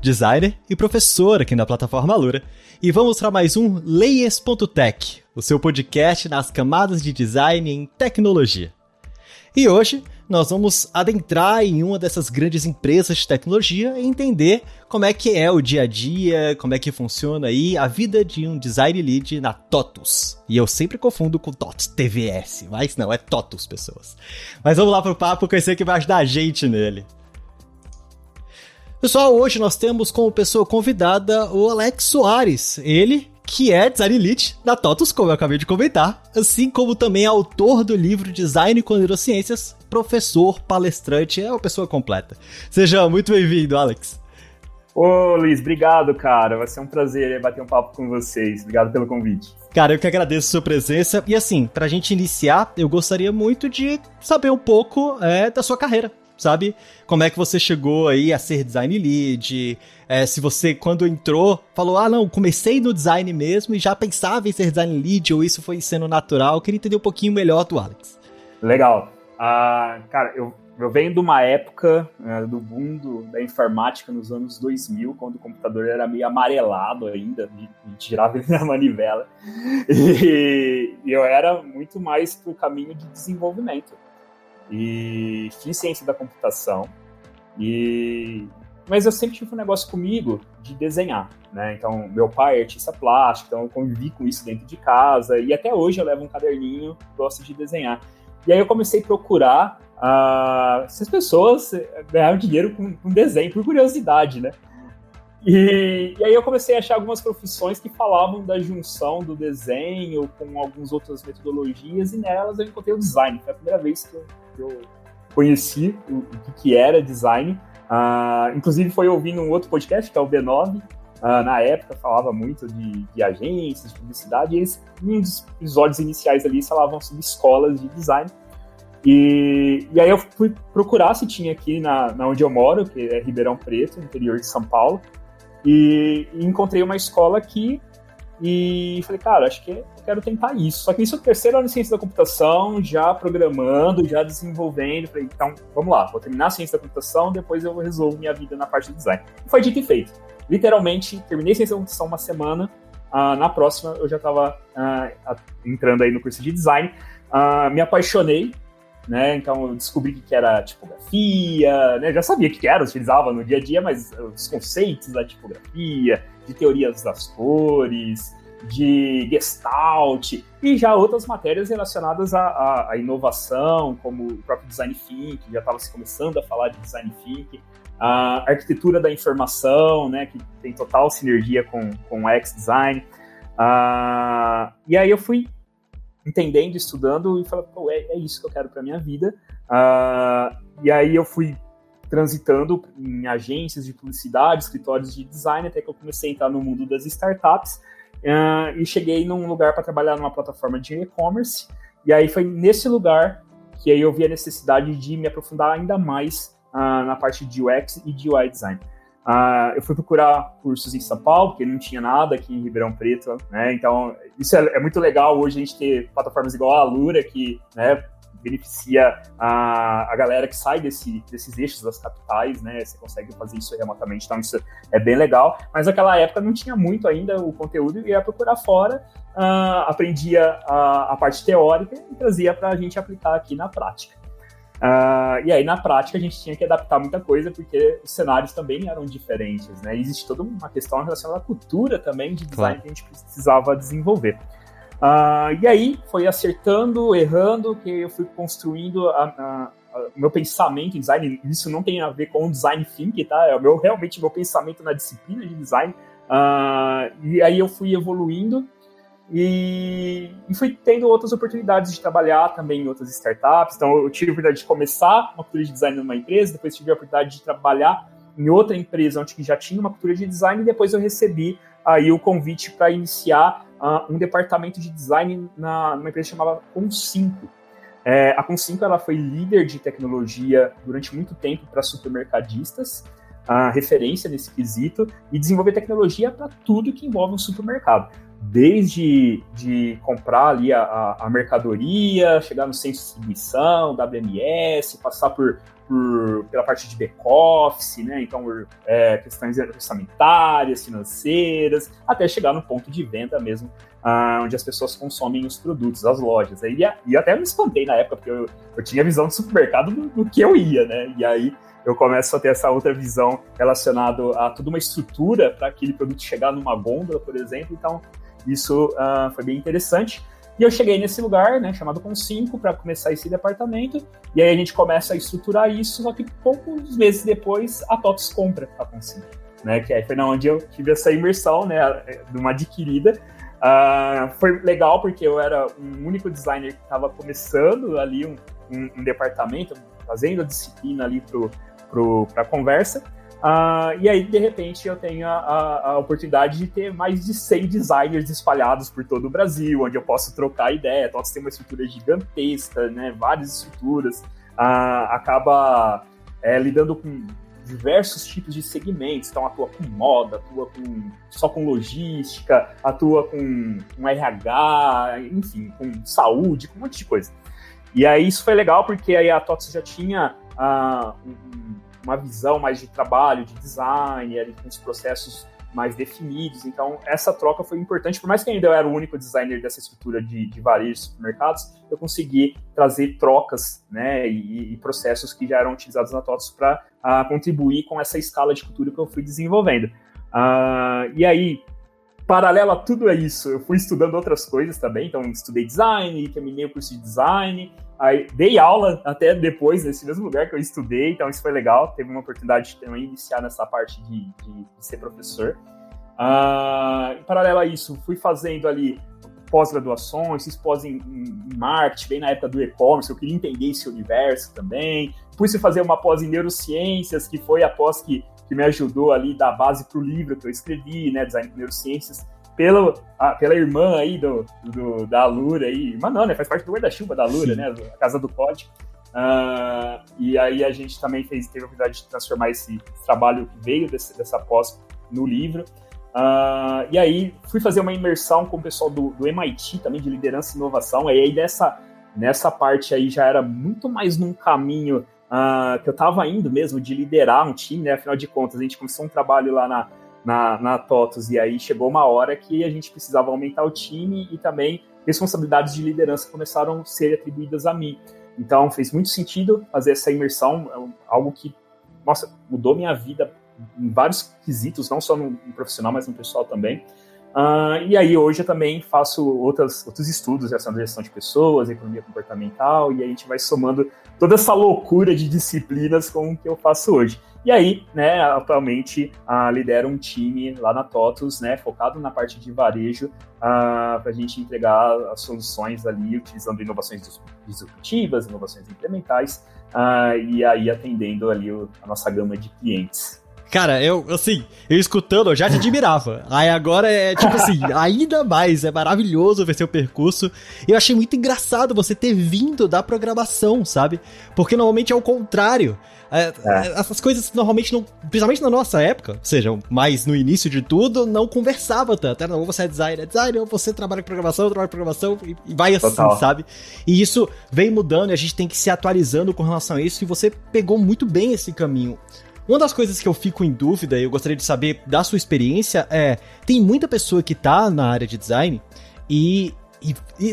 designer e professor aqui na plataforma Lura, e vamos para mais um Layers.tech, o seu podcast nas camadas de design em tecnologia. E hoje nós vamos adentrar em uma dessas grandes empresas de tecnologia e entender como é que é o dia a dia, como é que funciona aí a vida de um design lead na TOTUS. E eu sempre confundo com TOTUS TVS, mas não, é TOTUS, pessoas. Mas vamos lá pro papo conhecer que vai ajudar a gente nele. Pessoal, hoje nós temos como pessoa convidada o Alex Soares. Ele que é design lead da TOTUS, como eu acabei de comentar, assim como também é autor do livro Design com Neurociências, professor, palestrante, é uma pessoa completa. Seja muito bem-vindo, Alex. Ô, Luiz, obrigado, cara. Vai ser um prazer bater um papo com vocês. Obrigado pelo convite. Cara, eu que agradeço a sua presença. E assim, pra gente iniciar, eu gostaria muito de saber um pouco é, da sua carreira sabe? Como é que você chegou aí a ser design lead? É, se você, quando entrou, falou, ah, não, comecei no design mesmo e já pensava em ser design lead, ou isso foi sendo natural. Eu queria entender um pouquinho melhor do Alex. Legal. Uh, cara, eu, eu venho de uma época uh, do mundo da informática nos anos 2000, quando o computador era meio amarelado ainda, de, de tirava ele na manivela. E, e eu era muito mais pro caminho de desenvolvimento e fiz ciência da computação. E mas eu sempre tive um negócio comigo de desenhar, né? Então, meu pai é artista plástico, então eu convivi com isso dentro de casa e até hoje eu levo um caderninho, gosto de desenhar. E aí eu comecei a procurar uh, se as pessoas ganharam dinheiro com, com desenho, por curiosidade, né? E, e, aí eu comecei a achar algumas profissões que falavam da junção do desenho com algumas outras metodologias, e nelas eu encontrei o design. Foi a primeira vez que eu, que eu conheci o, o, que era design. Uh, inclusive foi ouvindo um outro podcast, que é o B9, uh, ah, na época falava muito de, de, agências, de publicidade, e eles, um dos episódios iniciais ali, falavam sobre escolas de design. E, e aí eu fui procurar se tinha aqui na, na onde eu moro, que é Ribeirão Preto, interior de São Paulo, e, e, encontrei uma escola aqui e falei, cara, acho que quero tentar isso. Só que isso é o terceiro ano de ciência da computação, já programando, já desenvolvendo. Falei, então, vamos lá, vou terminar a ciência da computação, depois eu resolvo minha vida na parte de design. E foi dito e feito. Literalmente, terminei ciência da computação uma semana, uh, na próxima eu já estava ah, entrando aí no curso de design. Uh, me apaixonei né? Então eu descobri que era tipografia, né? Já sabia que era, utilizava no dia a dia, mas os conceitos da tipografia, de teorias das cores, de Gestalt e já outras matérias relacionadas à, à, à inovação, como o próprio Design Think, já estava se começando a falar de Design Think, a arquitetura da informação, né, que tem total sinergia com, com o X-Design. Uh, e aí eu fui entendendo, estudando e falando, é, é isso que eu quero para minha vida. Uh, e aí eu fui transitando em agências de publicidade, escritórios de design, até que eu comecei a entrar no mundo das startups uh, e cheguei num lugar para trabalhar numa plataforma de e-commerce. E aí foi nesse lugar que aí eu vi a necessidade de me aprofundar ainda mais uh, na parte de UX e de UI design. Uh, eu fui procurar cursos em São Paulo, porque não tinha nada aqui em Ribeirão Preto, né? Então, isso é, é muito legal hoje a gente ter plataformas igual a Lura, que né, beneficia a, a galera que sai desse, desses eixos das capitais, né? Você consegue fazer isso remotamente, então isso é bem legal. Mas naquela época não tinha muito ainda o conteúdo e ia procurar fora, uh, aprendia a, a parte teórica e trazia para a gente aplicar aqui na prática. Uh, e aí, na prática, a gente tinha que adaptar muita coisa, porque os cenários também eram diferentes, né? Existe toda uma questão relacionada à cultura também de design claro. que a gente precisava desenvolver. Uh, e aí, foi acertando, errando, que eu fui construindo o meu pensamento em design. Isso não tem a ver com o design thinking, tá? É o meu, realmente meu pensamento na disciplina de design. Uh, e aí eu fui evoluindo e, e, fui tendo outras oportunidades de trabalhar também em outras startups. Então, eu tive a oportunidade de começar uma cultura de design numa empresa, depois tive a oportunidade de trabalhar em outra empresa onde já tinha uma cultura de design, e depois eu recebi aí o convite para iniciar uh, um departamento de design na, numa empresa chamada Com5. É, a Com5 ela foi líder de tecnologia durante muito tempo para supermercadistas, a referência nesse quesito, e desenvolver tecnologia para tudo que envolve um supermercado desde de comprar ali a, a, mercadoria, chegar no centro de distribuição, WMS, passar por, por pela parte de back-office, né? Então, é, questões orçamentárias, financeiras, até chegar no ponto de venda mesmo, ah, onde as pessoas consomem os produtos, as lojas. E, e até me espantei na época, porque eu, eu tinha visão de supermercado do, do que eu ia, né? E aí eu começo a ter essa outra visão relacionada a toda uma estrutura para aquele produto chegar numa gôndola, por exemplo. Então, isso uh, foi bem interessante. E eu cheguei nesse lugar, né, chamado com 5, para começar esse departamento. E aí a gente começa a estruturar isso, só que poucos meses depois a TOTS compra a com 5. Né, que aí foi na onde eu tive essa imersão, né, de uma adquirida. Uh, foi legal porque eu era um único designer que estava começando ali um, um, um, departamento, fazendo a disciplina ali para a conversa. Uh, e aí, de repente, eu tenho a, a, a, oportunidade de ter mais de 100 designers espalhados por todo o Brasil, onde eu posso trocar ideia. TOTS tem uma estrutura gigantesca, né? várias estruturas. Uh, acaba é, lidando com diversos tipos de segmentos. Então, atua com moda, atua com, só com logística, atua com, com RH, enfim, com saúde, com um monte de coisa. E aí, isso foi legal, porque aí a TOTS já tinha uh, um uma visão mais de trabalho, de design, ali, com os processos mais definidos. Então, essa troca foi importante. Por mais que ainda eu era o único designer dessa estrutura de, de varejo supermercados, eu consegui trazer trocas né, e, e processos que já eram utilizados na TOTS para ah, contribuir com essa escala de cultura que eu fui desenvolvendo. Uh, e aí, paralelo a tudo isso, eu fui estudando outras coisas também. Então, estudei design, terminei o curso de design, Aí dei aula até depois, nesse mesmo lugar que eu estudei, então isso foi legal. Teve uma oportunidade de também iniciar nessa parte de, de, de ser professor. Uh, em paralelo a isso, fui fazendo ali pós-graduações, fiz pós em, em, marketing, bem na época do e-commerce, eu queria entender esse universo também. Fui fazer uma pós em neurociências, que foi a pós que, que me ajudou ali da base para o livro que eu escrevi, né, Design de Neurociências pelo, a, pela irmã aí do, do, da Lura aí, irmã não, né? Faz parte do guarda-chuva da Lura, Sim. né? A Casa do Código. Uh, e aí a gente também fez, teve a oportunidade de transformar esse trabalho que veio desse, dessa pós no livro. Uh, e aí fui fazer uma imersão com o pessoal do, do MIT também, de liderança e inovação. E aí nessa, nessa parte aí já era muito mais num caminho uh, que eu estava indo mesmo, de liderar um time, né? Afinal de contas, a gente começou um trabalho lá na, na, na TOTUS, e aí chegou uma hora que a gente precisava aumentar o time e também responsabilidades de liderança começaram a ser atribuídas a mim. Então fez muito sentido fazer essa imersão, é algo que, nossa, mudou minha vida em vários quesitos, não só no, no profissional, mas no pessoal também. Uh, e aí hoje eu também faço outras, outros estudos relacionados à gestão de pessoas, economia comportamental, e a gente vai somando toda essa loucura de disciplinas com o que eu faço hoje. E aí, né, atualmente uh, lidero um time lá na TOTUS, né, focado na parte de varejo, uh, ah, para a gente entregar as soluções ali, utilizando inovações disruptivas, inovações incrementais, uh, e aí atendendo ali o, a nossa gama de clientes. Cara, eu, assim, eu escutando, eu já te admirava. Aí agora é, tipo assim, ainda mais, é maravilhoso ver seu percurso. E eu achei muito engraçado você ter vindo da programação, sabe? Porque normalmente é o contrário. É, é. Essas coisas normalmente não, principalmente na nossa época, ou seja, mais no início de tudo, não conversava tanto. Era, ou você é designer, é designer, ou você trabalha com programação, eu trabalho com programação, e, e vai assim, Total. sabe? E isso vem mudando e a gente tem que se atualizando com relação a isso, e você pegou muito bem esse caminho. Uma das coisas que eu fico em dúvida e eu gostaria de saber da sua experiência é: tem muita pessoa que tá na área de design e, e, e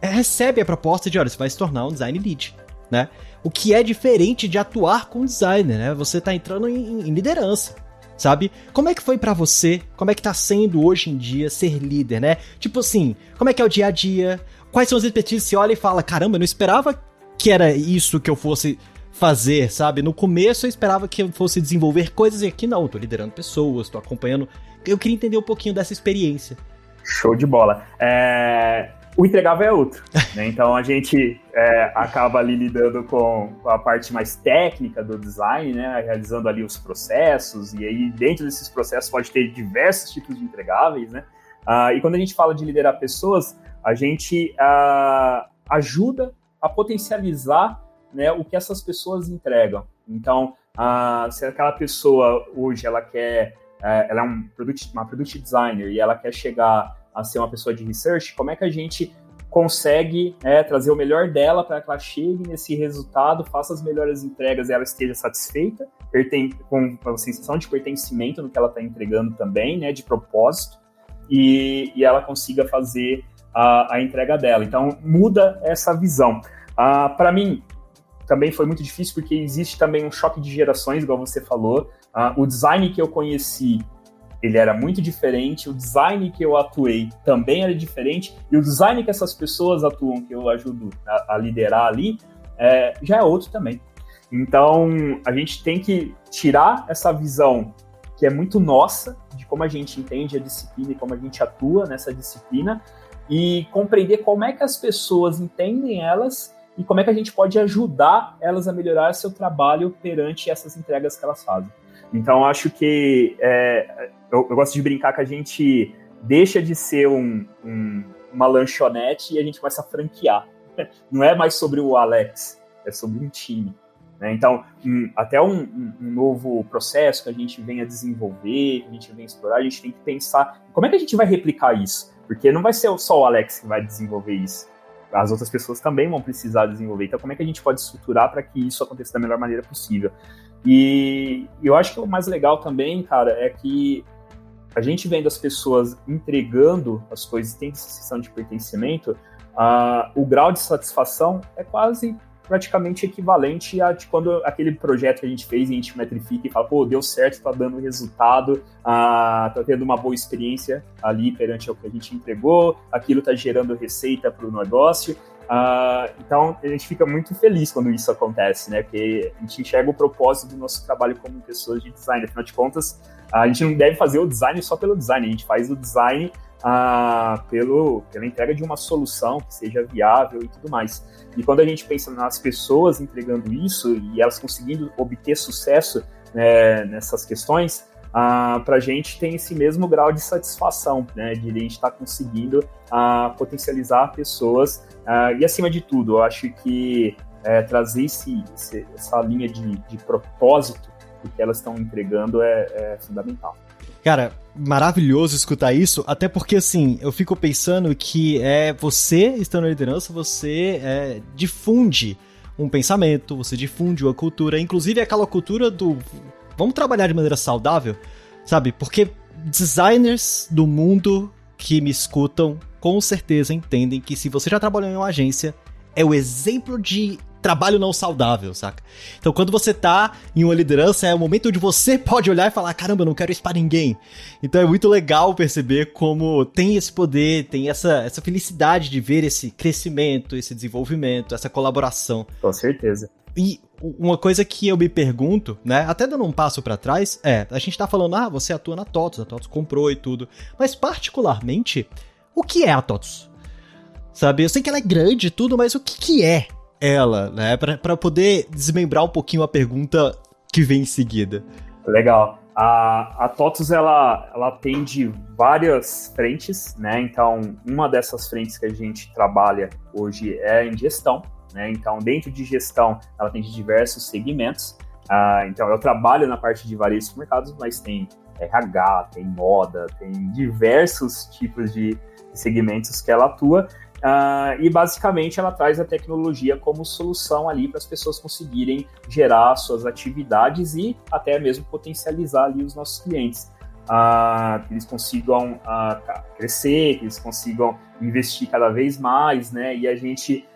recebe a proposta de, olha, você vai se tornar um design lead, né? O que é diferente de atuar com designer, né? Você tá entrando em, em liderança sabe? Como é que foi para você? Como é que tá sendo hoje em dia ser líder, né? Tipo assim, como é que é o dia a dia? Quais são as expectativas? Você olha e fala, caramba, eu não esperava que era isso que eu fosse fazer, sabe? No começo eu esperava que eu fosse desenvolver coisas e aqui não, tô liderando pessoas, tô acompanhando. Eu queria entender um pouquinho dessa experiência. Show de bola. É... O entregável é outro, né? Então a gente é, acaba ali lidando com a parte mais técnica do design, né? Realizando ali os processos, e aí dentro desses processos pode ter diversos tipos de entregáveis, né? Uh, e quando a gente fala de liderar pessoas, a gente uh, ajuda a potencializar né, o que essas pessoas entregam. Então, se aquela pessoa hoje ela quer, uh, ela é um product, uma product designer e ela quer chegar a ser uma pessoa de research, como é que a gente consegue é, trazer o melhor dela para que ela chegue nesse resultado, faça as melhores entregas e ela esteja satisfeita, com a sensação de pertencimento no que ela está entregando também, né, de propósito, e, e ela consiga fazer a, a, entrega dela. Então, muda essa visão. Ah, para mim, também foi muito difícil porque existe também um choque de gerações, igual você falou. Uh, o design que eu conheci, ele era muito diferente, o design que eu atuei também era diferente, e o design que essas pessoas atuam, que eu ajudo a, a liderar ali, é, já é outro também. Então, a gente tem que tirar essa visão que é muito nossa, de como a gente entende a disciplina e como a gente atua nessa disciplina, e compreender como é que as pessoas entendem elas e como é que a gente pode ajudar elas a melhorar seu trabalho perante essas entregas que elas fazem. Então, acho que é, eu, eu, gosto de brincar que a gente deixa de ser um, um, uma lanchonete e a gente começa a franquear. Não é mais sobre o Alex, é sobre um time. Né? Então, um, até um, um, novo processo que a gente vem a desenvolver, que a gente vem a explorar, a gente tem que pensar como é que a gente vai replicar isso. Porque não vai ser só o Alex que vai desenvolver isso as outras pessoas também vão precisar desenvolver. Então, como é que a gente pode estruturar para que isso aconteça da melhor maneira possível? E eu acho que o mais legal também, cara, é que a gente vendo as pessoas entregando as coisas, tendo essa sensação de pertencimento, uh, o grau de satisfação é quase praticamente equivalente a de quando aquele projeto que a gente fez e a gente metrifica e fala, pô, deu certo, tá dando resultado, ah, tá tendo uma boa experiência ali perante o que a gente entregou, aquilo tá gerando receita para o negócio. Ah, então a gente fica muito feliz quando isso acontece, né? Porque a gente enxerga o propósito do nosso trabalho como pessoas de design. Afinal de contas, a gente não deve fazer o design só pelo design, a gente faz o design ah, pelo, pela entrega de uma solução que seja viável e tudo mais. E quando a gente pensa nas pessoas entregando isso e elas conseguindo obter sucesso né, nessas questões, ah, para a gente tem esse mesmo grau de satisfação, né, de a gente estar tá conseguindo ah, potencializar pessoas. Ah, e acima de tudo, eu acho que é, trazer esse, esse, essa linha de, de propósito que elas estão entregando é, é fundamental. Cara, maravilhoso escutar isso, até porque assim, eu fico pensando que é você estando na liderança, você é, difunde um pensamento, você difunde uma cultura, inclusive aquela cultura do vamos trabalhar de maneira saudável, sabe? Porque designers do mundo que me escutam com certeza entendem que se você já trabalhou em uma agência, é o exemplo de trabalho não saudável, saca? Então, quando você tá em uma liderança, é o momento onde você pode olhar e falar: caramba, eu não quero isso para ninguém. Então, é muito legal perceber como tem esse poder, tem essa, essa felicidade de ver esse crescimento, esse desenvolvimento, essa colaboração. Com certeza. E uma coisa que eu me pergunto, né, até dando um passo para trás, é, a gente tá falando, ah, você atua na TOTOS, a TOTOS comprou e tudo, mas particularmente, o que é a TOTOS? Sabe, eu sei que ela é grande e tudo, mas o que que é ela, né? Para poder desmembrar um pouquinho a pergunta que vem em seguida. Legal. A, a TOTUS, ela, ela atende várias frentes, né? Então, uma dessas frentes que a gente trabalha hoje é em gestão, né? Então, dentro de gestão, ela tem diversos segmentos. Ah, então, eu trabalho na parte de vários mercados, mas tem RH, tem moda, tem diversos tipos de segmentos que ela atua. Uh, e basicamente ela traz a tecnologia como solução ali para as pessoas conseguirem gerar suas atividades e até mesmo potencializar ali os nossos clientes. Uh, que eles consigam uh, crescer, que eles consigam investir cada vez mais, né? E a gente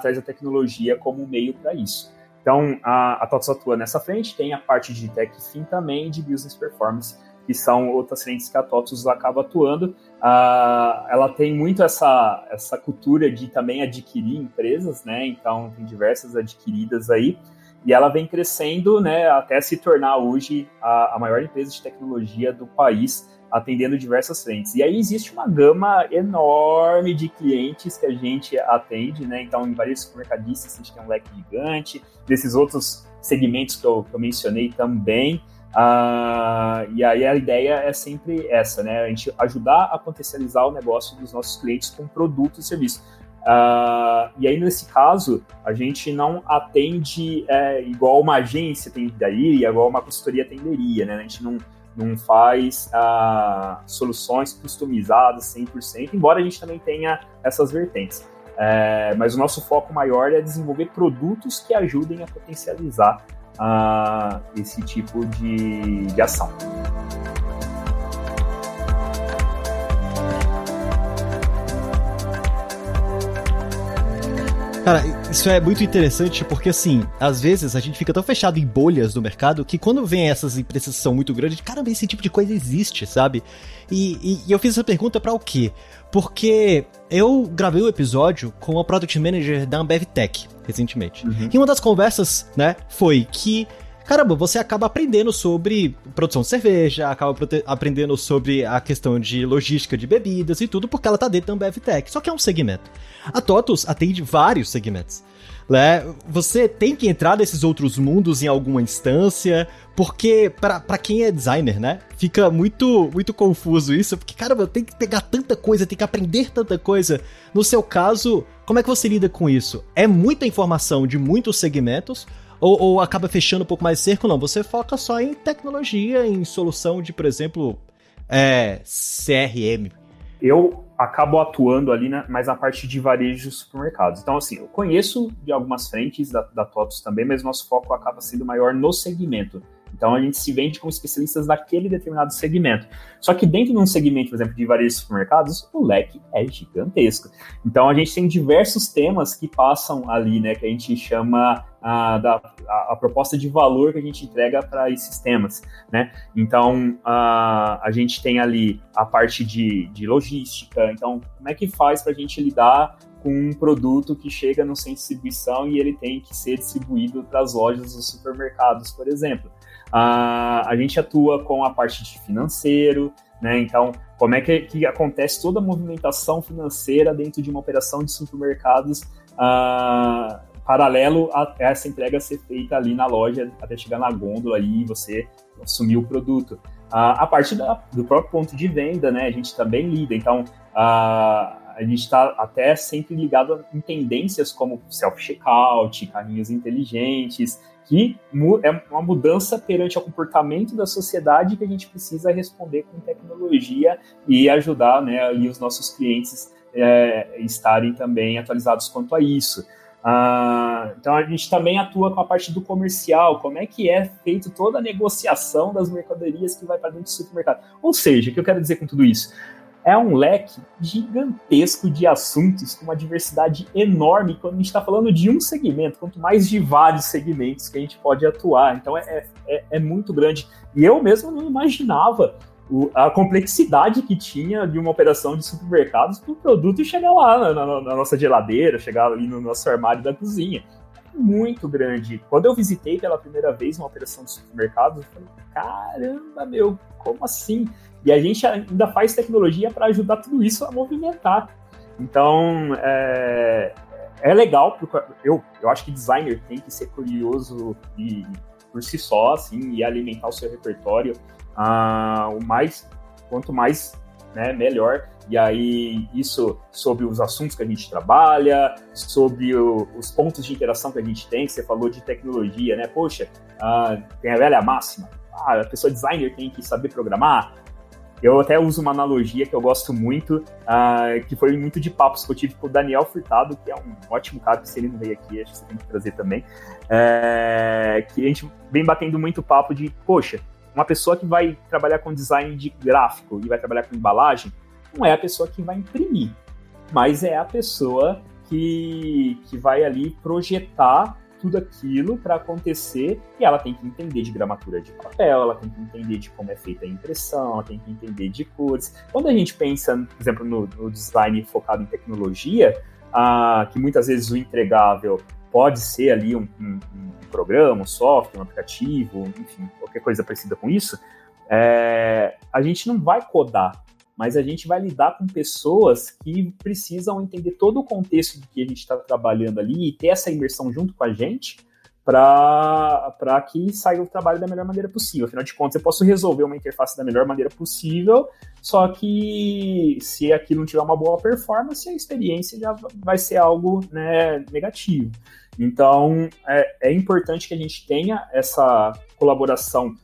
traz a tecnologia como meio para isso. Então, a, a TOTS atua nessa frente, tem a parte de Tech Fin também, de Business Performance, que são outras frentes que a TOTUS acaba atuando. Uh, ela tem muito essa, essa cultura de também adquirir empresas, né? Então, tem diversas adquiridas aí. E ela vem crescendo, né, até se tornar hoje a, a maior empresa de tecnologia do país, atendendo diversas frentes. E aí existe uma gama enorme de clientes que a gente atende, né? Então, em vários mercadistas, a gente tem um leque gigante, desses outros segmentos que eu, que eu mencionei também. Uh, e aí a ideia é sempre essa, né? A gente ajudar a potencializar o negócio dos nossos clientes com produtos e serviços. Uh, e aí, nesse caso, a gente não atende é, igual uma agência tenderia, igual uma consultoria tenderia, né? A gente não, não faz uh, soluções customizadas 100%, embora a gente também tenha essas vertentes. É, mas o nosso foco maior é desenvolver produtos que ajudem a potencializar uh, esse tipo de, de ação. Cara, isso é muito interessante porque, assim, às vezes a gente fica tão fechado em bolhas do mercado que quando vem essas empresas que são muito grandes, caramba, esse tipo de coisa existe, sabe? E, e, e eu fiz essa pergunta para o quê? Porque eu gravei um episódio com a Product Manager da Ambev Tech recentemente. Uhum. E uma das conversas, né, foi que caramba, você acaba aprendendo sobre produção de cerveja, acaba aprendendo sobre a questão de logística de bebidas e tudo, porque ela tá dentro da Ambev Tech. Só que é um segmento. A TOTUS atende vários segmentos. Né? Você tem que entrar nesses outros mundos em alguma instância, porque para quem é designer, né, fica muito muito confuso isso, porque caramba, tem que pegar tanta coisa, tem que aprender tanta coisa. No seu caso, como é que você lida com isso? É muita informação de muitos segmentos ou, ou acaba fechando um pouco mais cerco? Não, você foca só em tecnologia, em solução de, por exemplo, é, CRM. Eu acabo atuando ali na, mais na parte de varejo de supermercados. Então, assim, eu conheço de algumas frentes da, da TOTOS também, mas nosso foco acaba sendo maior no segmento. Então a gente se vende como especialistas daquele determinado segmento. Só que dentro de um segmento, por exemplo, de de supermercados, o leque é gigantesco. Então a gente tem diversos temas que passam ali, né, que a gente chama a, da, a, a, proposta de valor que a gente entrega para esses temas, né? Então, a, a gente tem ali a parte de, de logística, então, como é que faz para a gente lidar com um produto que chega no centro de distribuição e ele tem que ser distribuído para as lojas dos supermercados, por exemplo. A gente atua com a parte de financeiro, né? Então, como é que, que acontece toda a movimentação financeira dentro de uma operação de supermercados uh, paralelo a essa entrega ser feita ali na loja até chegar na gôndola e você assumir o produto. a parte da, do próprio ponto de venda, né, a gente também lida, então a gente está até sempre ligado em tendências como self-checkout, carrinhos inteligentes, que é uma mudança perante o comportamento da sociedade que a gente precisa responder com tecnologia e ajudar né, ali os nossos clientes é, estarem também atualizados quanto a isso. Ah, então a gente também atua com a parte do comercial, como é que é feito toda a negociação das mercadorias que vai para dentro do supermercado. Ou seja, o que eu quero dizer com tudo isso? É um leque gigantesco de assuntos com uma diversidade enorme quando a gente está falando de um segmento, quanto mais de vários segmentos que a gente pode atuar. Então é, é, é muito grande. E eu mesmo não imaginava o, a complexidade que tinha de uma operação de supermercados para o produto chegar lá na, na, na, nossa geladeira, chegar ali no nosso armário da cozinha. Muito grande. Quando eu visitei pela primeira vez uma operação de supermercados, eu falei, caramba, meu, como assim? E a gente ainda faz tecnologia para ajudar tudo isso a movimentar. Então, é, é legal, eu, eu acho que designer tem que ser curioso e, por si só, assim, e alimentar o seu repertório ah, o mais, quanto mais, né, melhor. E aí, isso sobre os assuntos que a gente trabalha, sobre o, os pontos de interação que a gente tem, você falou de tecnologia, né? Poxa, ah, tem a velha máxima. Ah, a pessoa designer tem que saber programar. Eu até uso uma analogia que eu gosto muito, uh, que foi muito de papos que eu tive com o Daniel Furtado, que é um ótimo cara, que se ele não veio aqui, acho que você tem que trazer também. É, que a gente vem batendo muito papo de, poxa, uma pessoa que vai trabalhar com design de gráfico e vai trabalhar com embalagem, não é a pessoa que vai imprimir, mas é a pessoa que, que vai ali projetar tudo aquilo para acontecer e ela tem que entender de gramatura de papel, ela tem que entender de como é feita a impressão, ela tem que entender de cores. Quando a gente pensa, por exemplo, no, no design focado em tecnologia, ah, que muitas vezes o entregável pode ser ali um, um, um, programa, um software, um aplicativo, enfim, qualquer coisa parecida com isso, é, a gente não vai codar, mas a gente vai lidar com pessoas que precisam entender todo o contexto de que a gente está trabalhando ali e ter essa imersão junto com a gente para que saia o trabalho da melhor maneira possível. Afinal de contas, eu posso resolver uma interface da melhor maneira possível, só que se aquilo não tiver uma boa performance, a experiência já vai ser algo né, negativo. Então, é, é importante que a gente tenha essa colaboração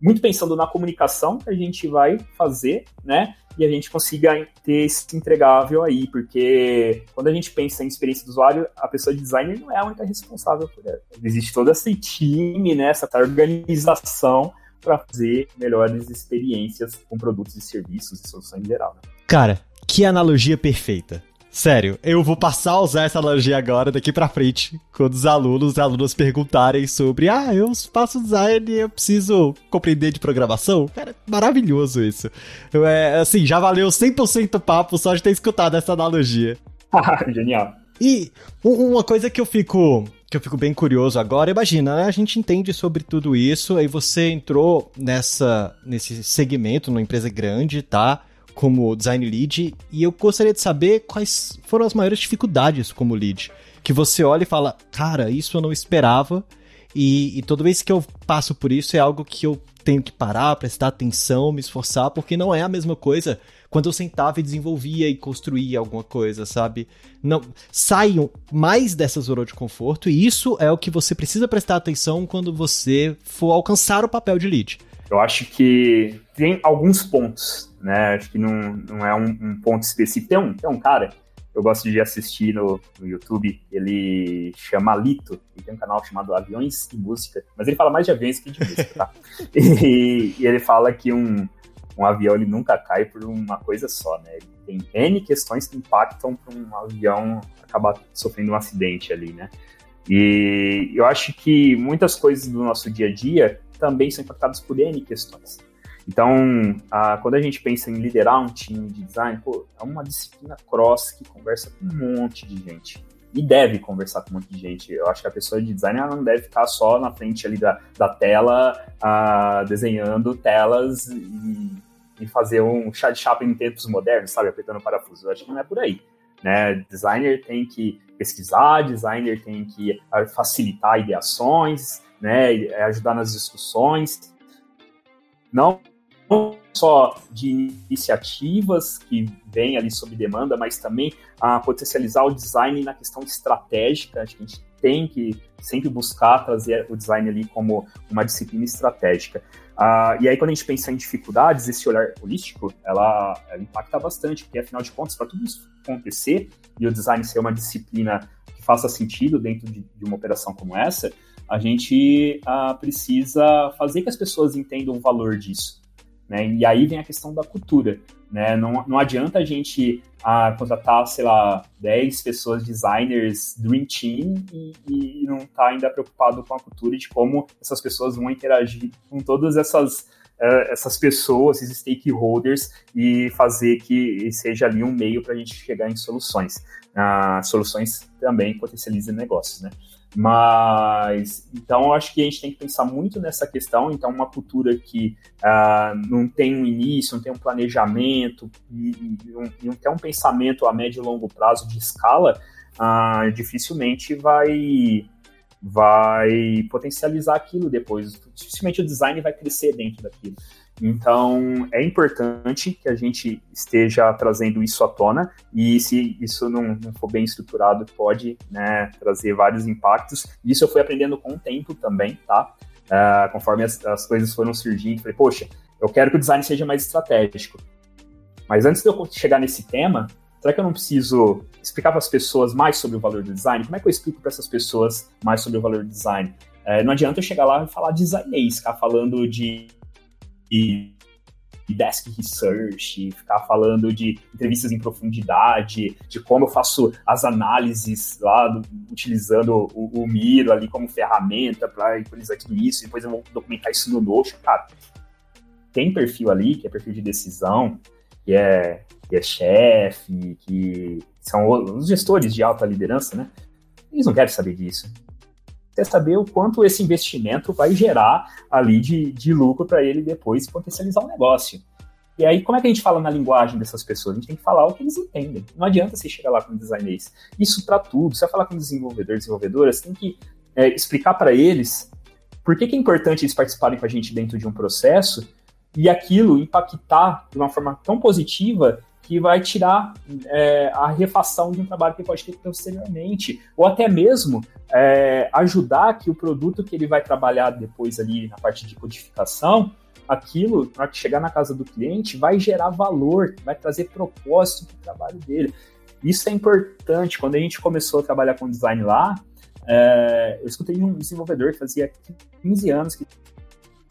muito pensando na comunicação que a gente vai fazer, né? E a gente consiga ter esse entregável aí, porque quando a gente pensa em experiência do usuário, a pessoa de designer não é a única responsável por ela. Existe todo esse time, né, essa organização para fazer melhores experiências com produtos e serviços e soluções em geral. Né? Cara, que analogia perfeita. Sério, eu vou passar a usar essa analogia agora, daqui pra frente, quando os alunos e alunas perguntarem sobre, ah, eu faço design e eu preciso compreender de programação. Cara, maravilhoso isso. É, assim, já valeu 100% papo só de ter escutado essa analogia. Genial. E uma coisa que eu fico que eu fico bem curioso agora, imagina, né, a gente entende sobre tudo isso, aí você entrou nessa nesse segmento, numa empresa grande, tá? Como design lead e eu gostaria de saber quais foram as maiores dificuldades como lead. Que você olha e fala, cara, isso eu não esperava e, e toda vez que eu passo por isso é algo que eu tenho que parar, prestar atenção, me esforçar, porque não é a mesma coisa quando eu sentava e desenvolvia e construía alguma coisa, sabe? Não saiam mais dessa zona de conforto e isso é o que você precisa prestar atenção quando você for alcançar o papel de lead. Eu acho que tem alguns pontos né? Acho que não, não é um, um, ponto específico. Tem um, tem um cara, eu gosto de assistir no, no YouTube, ele chama Lito, ele tem um canal chamado Aviões e Música, mas ele fala mais de aviões que de música, tá? e, e, ele fala que um, um avião ele nunca cai por uma coisa só, né? Ele tem N questões que impactam para um avião acabar sofrendo um acidente ali, né? E eu acho que muitas coisas do nosso dia a dia também são impactadas por N questões. Então, a, quando a gente pensa em liderar um time de design, pô, é uma disciplina cross que conversa com um monte de gente. E deve conversar com um monte de gente. Eu acho que a pessoa de design ela não deve ficar só na frente ali da, da tela, uh, desenhando telas e, e, fazer um chá de chapa em tempos modernos, sabe? Apertando parafuso. Eu acho que não é por aí. Né? Designer tem que pesquisar, designer tem que ah, facilitar ideações, né? ajudar nas discussões. Não só de iniciativas que vêm ali sob demanda, mas também a potencializar o design na questão estratégica. Acho que a gente tem que sempre buscar trazer o design ali como uma disciplina estratégica. Uh, e aí, quando a gente pensa em dificuldades, esse olhar holístico, ela, ela impacta bastante, porque afinal de contas, para tudo isso acontecer e o design ser uma disciplina que faça sentido dentro de, de uma operação como essa, a gente uh, precisa fazer que as pessoas entendam o valor disso. Né? E aí vem a questão da cultura. Né? Não, não adianta a gente ah, contratar, sei lá, 10 pessoas, designers, Dream Team, e, e não estar tá ainda preocupado com a cultura de como essas pessoas vão interagir com todas essas, uh, essas pessoas, esses stakeholders, e fazer que seja ali um meio para a gente chegar em soluções. Uh, soluções também potencializam negócios, né? Mas, então, eu acho que a gente tem que pensar muito nessa questão. Então, uma cultura que uh, não tem um início, não tem um planejamento e, e, e até um pensamento a médio e longo prazo de escala, uh, dificilmente vai vai potencializar aquilo depois. Dificilmente o design vai crescer dentro daquilo. Então, é importante que a gente esteja trazendo isso à tona e se isso não, não for bem estruturado, pode né, trazer vários impactos. Isso eu fui aprendendo com o tempo também, tá? Uh, conforme as, as, coisas foram surgindo, falei, poxa, eu quero que o design seja mais estratégico. Mas antes de eu chegar nesse tema, será que eu não preciso explicar para as pessoas mais sobre o valor do design? Como é que eu explico para essas pessoas mais sobre o valor do design? Uh, não adianta eu chegar lá e falar designês, ficar falando de e desk research, ficar falando de entrevistas em profundidade, de como eu faço as análises lá, do, utilizando o, o, Miro ali como ferramenta para equalizar tudo isso, e depois eu vou documentar isso no Notion. Cara, tem perfil ali, que é perfil de decisão, que é, que é chefe, que são os gestores de alta liderança, né? Eles não querem saber disso quer saber o quanto esse investimento vai gerar ali de, de lucro para ele depois potencializar o negócio. E aí, como é que a gente fala na linguagem dessas pessoas? A gente tem que falar o que eles entendem. Não adianta você chegar lá com designers. Isso para tudo. Você vai falar com desenvolvedor, desenvolvedora, você tem que é, explicar para eles por que, que é importante eles participarem com a gente dentro de um processo e aquilo impactar de uma forma tão positiva que vai tirar é, a refação de um trabalho que pode ter posteriormente, ou até mesmo é, ajudar que o produto que ele vai trabalhar depois ali na parte de codificação, aquilo, que chegar na casa do cliente, vai gerar valor, vai trazer propósito para o trabalho dele. Isso é importante. Quando a gente começou a trabalhar com design lá, é, eu escutei um desenvolvedor que fazia 15 anos que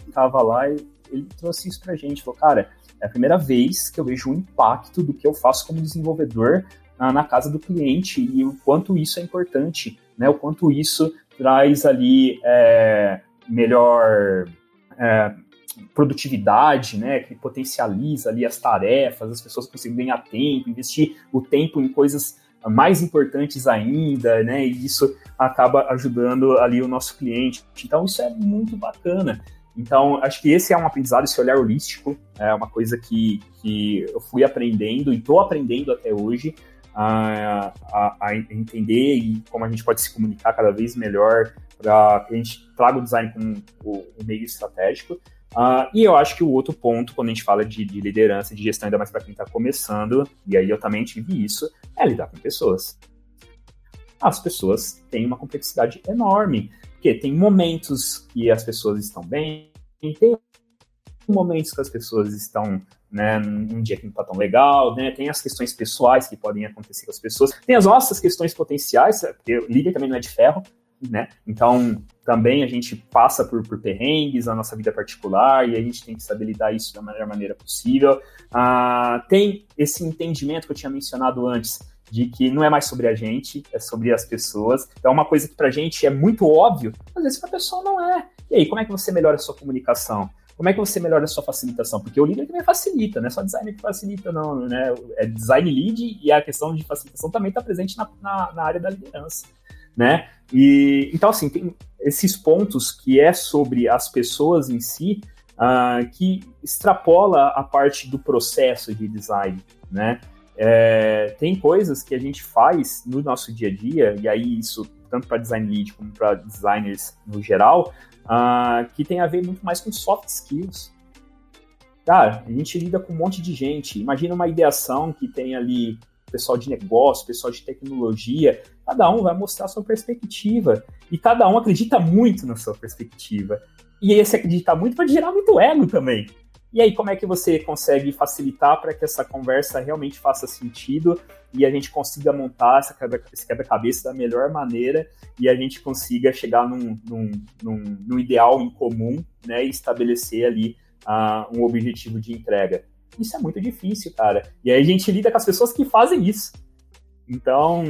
estava lá e ele trouxe isso para a gente. Falou, cara, é a primeira vez que eu vejo o impacto do que eu faço como desenvolvedor na, na casa do cliente e o quanto isso é importante, né? O quanto isso traz ali é, melhor é, produtividade, né? Que potencializa ali as tarefas, as pessoas conseguem ganhar tempo, investir o tempo em coisas mais importantes ainda, né? E isso acaba ajudando ali o nosso cliente. Então isso é muito bacana. Então, acho que esse é um aprendizado, esse olhar holístico, é uma coisa que, que eu fui aprendendo e estou aprendendo até hoje a, a, a, entender e como a gente pode se comunicar cada vez melhor para que a gente traga o design como o, meio estratégico. Uh, e eu acho que o outro ponto, quando a gente fala de, de liderança, de gestão, ainda mais para quem está começando, e aí eu também tive isso, é lidar com pessoas. As pessoas têm uma complexidade enorme. Porque tem momentos que as pessoas estão bem, tem momentos que as pessoas estão né, num dia que não está tão legal, né, tem as questões pessoais que podem acontecer com as pessoas, tem as nossas questões potenciais, porque o líder também não é de ferro, né, então também a gente passa por, por perrengues na nossa vida particular e a gente tem que saber lidar isso da melhor maneira possível. Ah, tem esse entendimento que eu tinha mencionado antes, de que não é mais sobre a gente, é sobre as pessoas. É uma coisa que pra gente é muito óbvio, às vezes pra pessoa não é. E aí, como é que você melhora a sua comunicação? Como é que você melhora a sua facilitação? Porque o líder também facilita, não é só design que facilita, não, né? É design lead e a questão de facilitação também está presente na, na, na, área da liderança, né? E, então, assim, tem esses pontos que é sobre as pessoas em si, uh, que extrapola a parte do processo de design, né? É, tem coisas que a gente faz no nosso dia a dia, e aí isso tanto para design lead como para designers no geral, uh, que tem a ver muito mais com soft skills. Cara, a gente lida com um monte de gente. Imagina uma ideação que tem ali pessoal de negócio, pessoal de tecnologia, cada um vai mostrar a sua perspectiva. E cada um acredita muito na sua perspectiva. E esse acreditar muito pode gerar muito ego também. E aí, como é que você consegue facilitar para que essa conversa realmente faça sentido e a gente consiga montar essa quebra, esse quebra-cabeça da melhor maneira e a gente consiga chegar num, num, num, num ideal em comum né, e estabelecer ali uh, um objetivo de entrega? Isso é muito difícil, cara. E aí a gente lida com as pessoas que fazem isso. Então,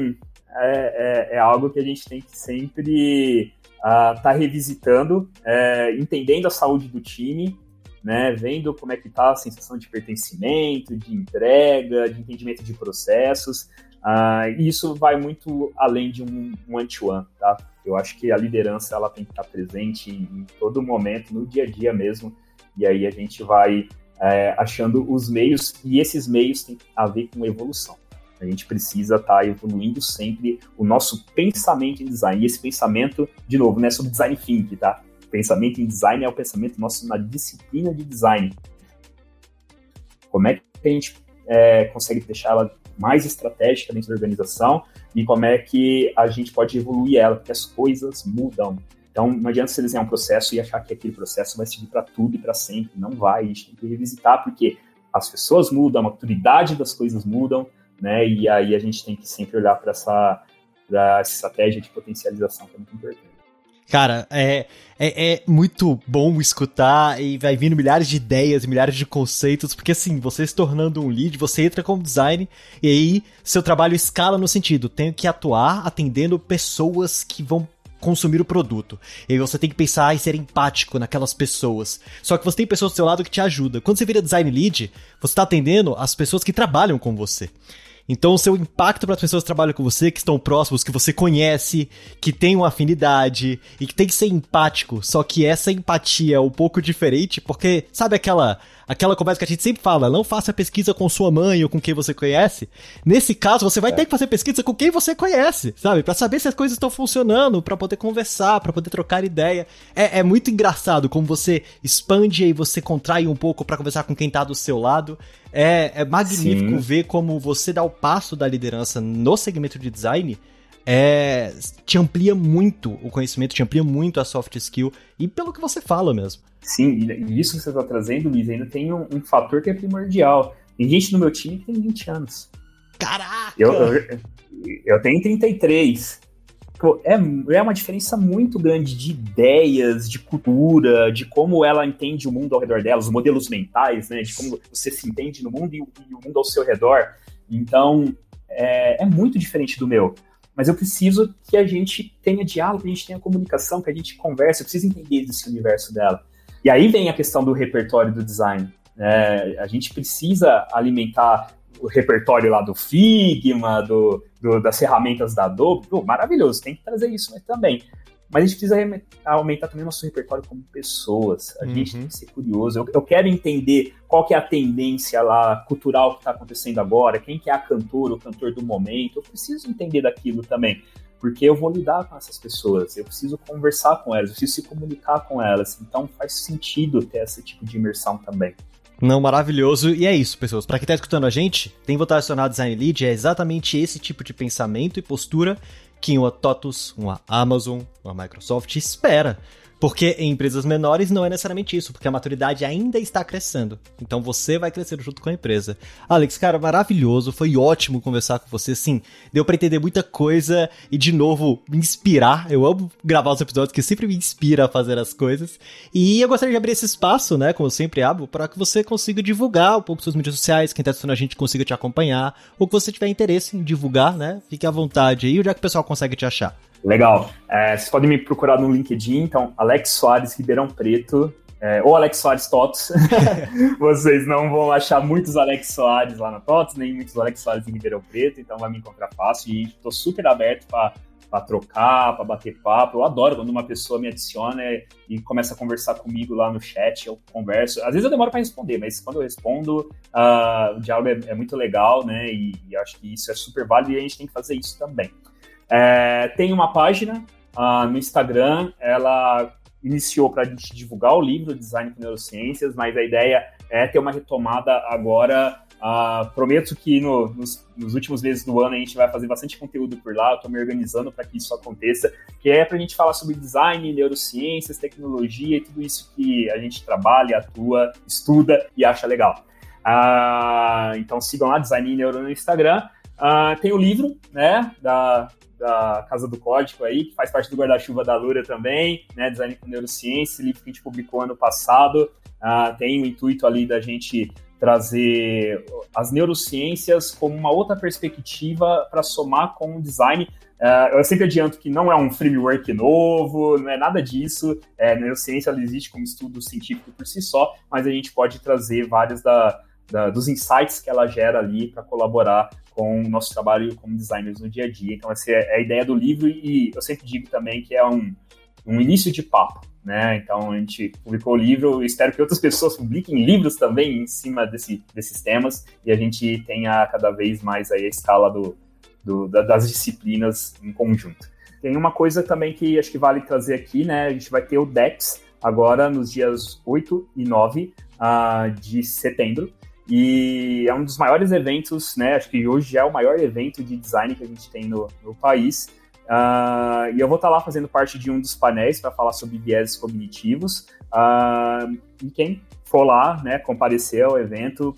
é, é, é algo que a gente tem que sempre estar uh, tá revisitando, é, entendendo a saúde do time né, vendo como é que está a sensação de pertencimento, de entrega, de entendimento de processos. Uh, e isso vai muito além de um one-to-one, tá? Eu acho que a liderança ela tem que estar presente em, em todo momento, no dia a dia mesmo, e aí a gente vai é, achando os meios, e esses meios têm a ver com evolução. A gente precisa estar evoluindo sempre o nosso pensamento em design. E esse pensamento, de novo, não é sobre design thinking, tá? Pensamento em design é o pensamento nosso na disciplina de design. Como é que a gente é, consegue deixar ela mais estratégica dentro da organização e como é que a gente pode evoluir ela, porque as coisas mudam. Então, não adianta você desenhar um processo e achar que aquele processo vai servir para tudo e para sempre. Não vai, a gente tem que revisitar, porque as pessoas mudam, a maturidade das coisas mudam, né? E aí a gente tem que sempre olhar para essa, essa estratégia de potencialização, que é muito importante. Cara, é, é, é, muito bom escutar e vai vindo milhares de ideias, milhares de conceitos, porque assim, você se tornando um lead, você entra como design e aí seu trabalho escala no sentido, tenho que atuar atendendo pessoas que vão consumir o produto. E aí você tem que pensar e ser empático naquelas pessoas. Só que você tem pessoas do seu lado que te ajudam. Quando você vira design lead, você está atendendo as pessoas que trabalham com você. Então, o seu impacto para as pessoas que trabalham com você, que estão próximos, que você conhece, que tem uma afinidade e que tem que ser empático. Só que essa empatia é um pouco diferente, porque sabe aquela aquela conversa que a gente sempre fala, não faça pesquisa com sua mãe ou com quem você conhece. Nesse caso, você vai é. ter que fazer pesquisa com quem você conhece, sabe? Para saber se as coisas estão funcionando, para poder conversar, para poder trocar ideia. É, é, muito engraçado como você expande e você contrai um pouco para conversar com quem tá do seu lado. É, é magnífico Sim. ver como você dá o passo da liderança no segmento de design é, te amplia muito o conhecimento, te amplia muito a soft skill e pelo que você fala mesmo. Sim, e isso que você está trazendo, Luiz, ainda tem um, um, fator que é primordial. Tem gente no meu time que tem 20 anos. Caraca! Eu, eu, eu tenho 33. Pô, é, é uma diferença muito grande de ideias, de cultura, de como ela entende o mundo ao redor dela, os modelos mentais, né? De como você se entende no mundo e, e o mundo ao seu redor. Então, é, é muito diferente do meu mas eu preciso que a gente tenha diálogo, que a gente tenha comunicação, que a gente converse, eu preciso entender desse universo dela. E aí vem a questão do repertório do design. Né? A gente precisa alimentar o repertório lá do Figma, do, do das ferramentas da Adobe. Pô, maravilhoso, tem que trazer isso também. Mas a gente precisa aumentar também o nosso repertório como pessoas. A uhum. gente tem que ser curioso. Eu, eu, quero entender qual que é a tendência lá cultural que está acontecendo agora, quem que é a cantora, o cantor do momento. Eu preciso entender daquilo também porque eu vou lidar com essas pessoas, eu preciso conversar com elas, eu preciso se comunicar com elas. Então faz sentido ter esse tipo de imersão também. Não, maravilhoso. E é isso, pessoas. Para quem tá escutando a gente, tem acionar Design Lead, é exatamente esse tipo de pensamento e postura que uma TOTUS, uma Amazon, uma Microsoft espera. Porque em empresas menores não é necessariamente isso, porque a maturidade ainda está crescendo. Então você vai crescer junto com a empresa. Alex, cara, maravilhoso, foi ótimo conversar com você. Sim, deu para entender muita coisa e de novo me inspirar. Eu amo gravar os episódios que sempre me inspira a fazer as coisas. E eu gostaria de abrir esse espaço, né, como eu sempre abro, para que você consiga divulgar um pouco suas mídias sociais, quem tá assistindo a gente consiga te acompanhar, ou que você tiver interesse em divulgar, né? Fique à vontade aí, onde é que o pessoal consegue te achar? Legal. É, vocês podem me procurar no LinkedIn, então, Alex Soares Ribeirão Preto, é, ou Alex Soares Tots. Vocês não vão achar muitos Alex Soares lá na Tots, nem muitos Alex Soares em Ribeirão Preto, então vai me encontrar fácil. E estou super aberto para trocar, para bater papo. Eu adoro quando uma pessoa me adiciona e começa a conversar comigo lá no chat. Eu converso. Às vezes eu demoro para responder, mas quando eu respondo, uh, o diálogo é, é, muito legal, né? E, e acho que isso é super válido e a gente tem que fazer isso também. É, tem uma página uh, no Instagram, ela iniciou para a gente divulgar o livro Design com Neurociências, mas a ideia é ter uma retomada agora. Uh, prometo que no, nos, nos, últimos meses do ano a gente vai fazer bastante conteúdo por lá, eu estou me organizando para que isso aconteça, que é para a gente falar sobre design, neurociências, tecnologia e tudo isso que a gente trabalha, atua, estuda e acha legal. Uh, então sigam lá, Design Neuro no Instagram. Uh, tem o livro, né, da, da Casa do Código aí, que faz parte do guarda-chuva da Lura também, né? Design com Neurociência, livro que a gente publicou ano passado. Uh, tem o intuito ali da gente trazer as neurociências como uma outra perspectiva para somar com o design. Uh, eu sempre adianto que não é um framework novo, não é nada disso. É, neurociência ela existe como estudo científico por si só, mas a gente pode trazer vários da, da, dos insights que ela gera ali para colaborar com o nosso trabalho como designers no dia a dia. Então, essa é a ideia do livro e eu sempre digo também que é um, um início de papo. Né? Então, a gente publicou o livro, espero que outras pessoas publiquem livros também em cima desse, desses temas e a gente tenha cada vez mais aí a escala do, do, das disciplinas em conjunto. Tem uma coisa também que acho que vale trazer aqui, né? A gente vai ter o DEX agora nos dias 8 e 9 uh, ah, de setembro. E é um dos maiores eventos, né? Acho que hoje é o maior evento de design que a gente tem no, no país. Uh, e eu vou estar lá fazendo parte de um dos painéis para falar sobre viéses cognitivos. Uh, e quem for lá, né, comparecer ao evento,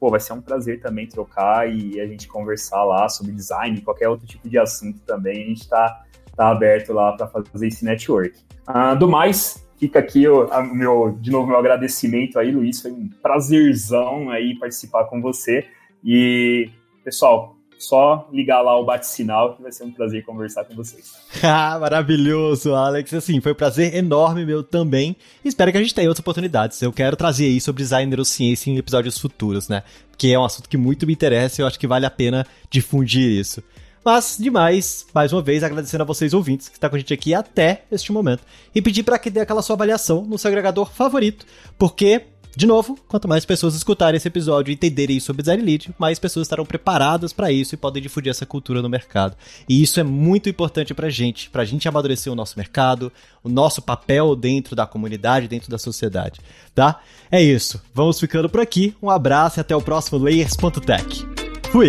pô, vai ser um prazer também trocar e a gente conversar lá sobre design, qualquer outro tipo de assunto também. A gente está tá aberto lá para fazer esse network. Uh, do mais, Fica aqui o meu, de novo meu agradecimento aí, Luiz. Foi um prazerzão aí participar com você. E, pessoal, só ligar lá o bate-sinal que vai ser um prazer conversar com vocês. ah, maravilhoso, Alex. Assim, foi um prazer enorme meu também. Espero que a gente tenha outras oportunidades. Eu quero trazer aí sobre design e neurociência em episódios futuros, né? Que é um assunto que muito me interessa e eu acho que vale a pena difundir isso. Mas, demais, mais uma vez, agradecendo a vocês ouvintes que estão tá com a gente aqui até este momento. E pedir para que dê aquela sua avaliação no seu agregador favorito, porque de novo, quanto mais pessoas escutarem esse episódio e entenderem sobre design lead, mais pessoas estarão preparadas para isso e podem difundir essa cultura no mercado. E isso é muito importante pra gente, pra gente amadurecer o nosso mercado, o nosso papel dentro da comunidade, dentro da sociedade, tá? É isso. Vamos ficando por aqui. Um abraço e até o próximo Layers.tech. Fui!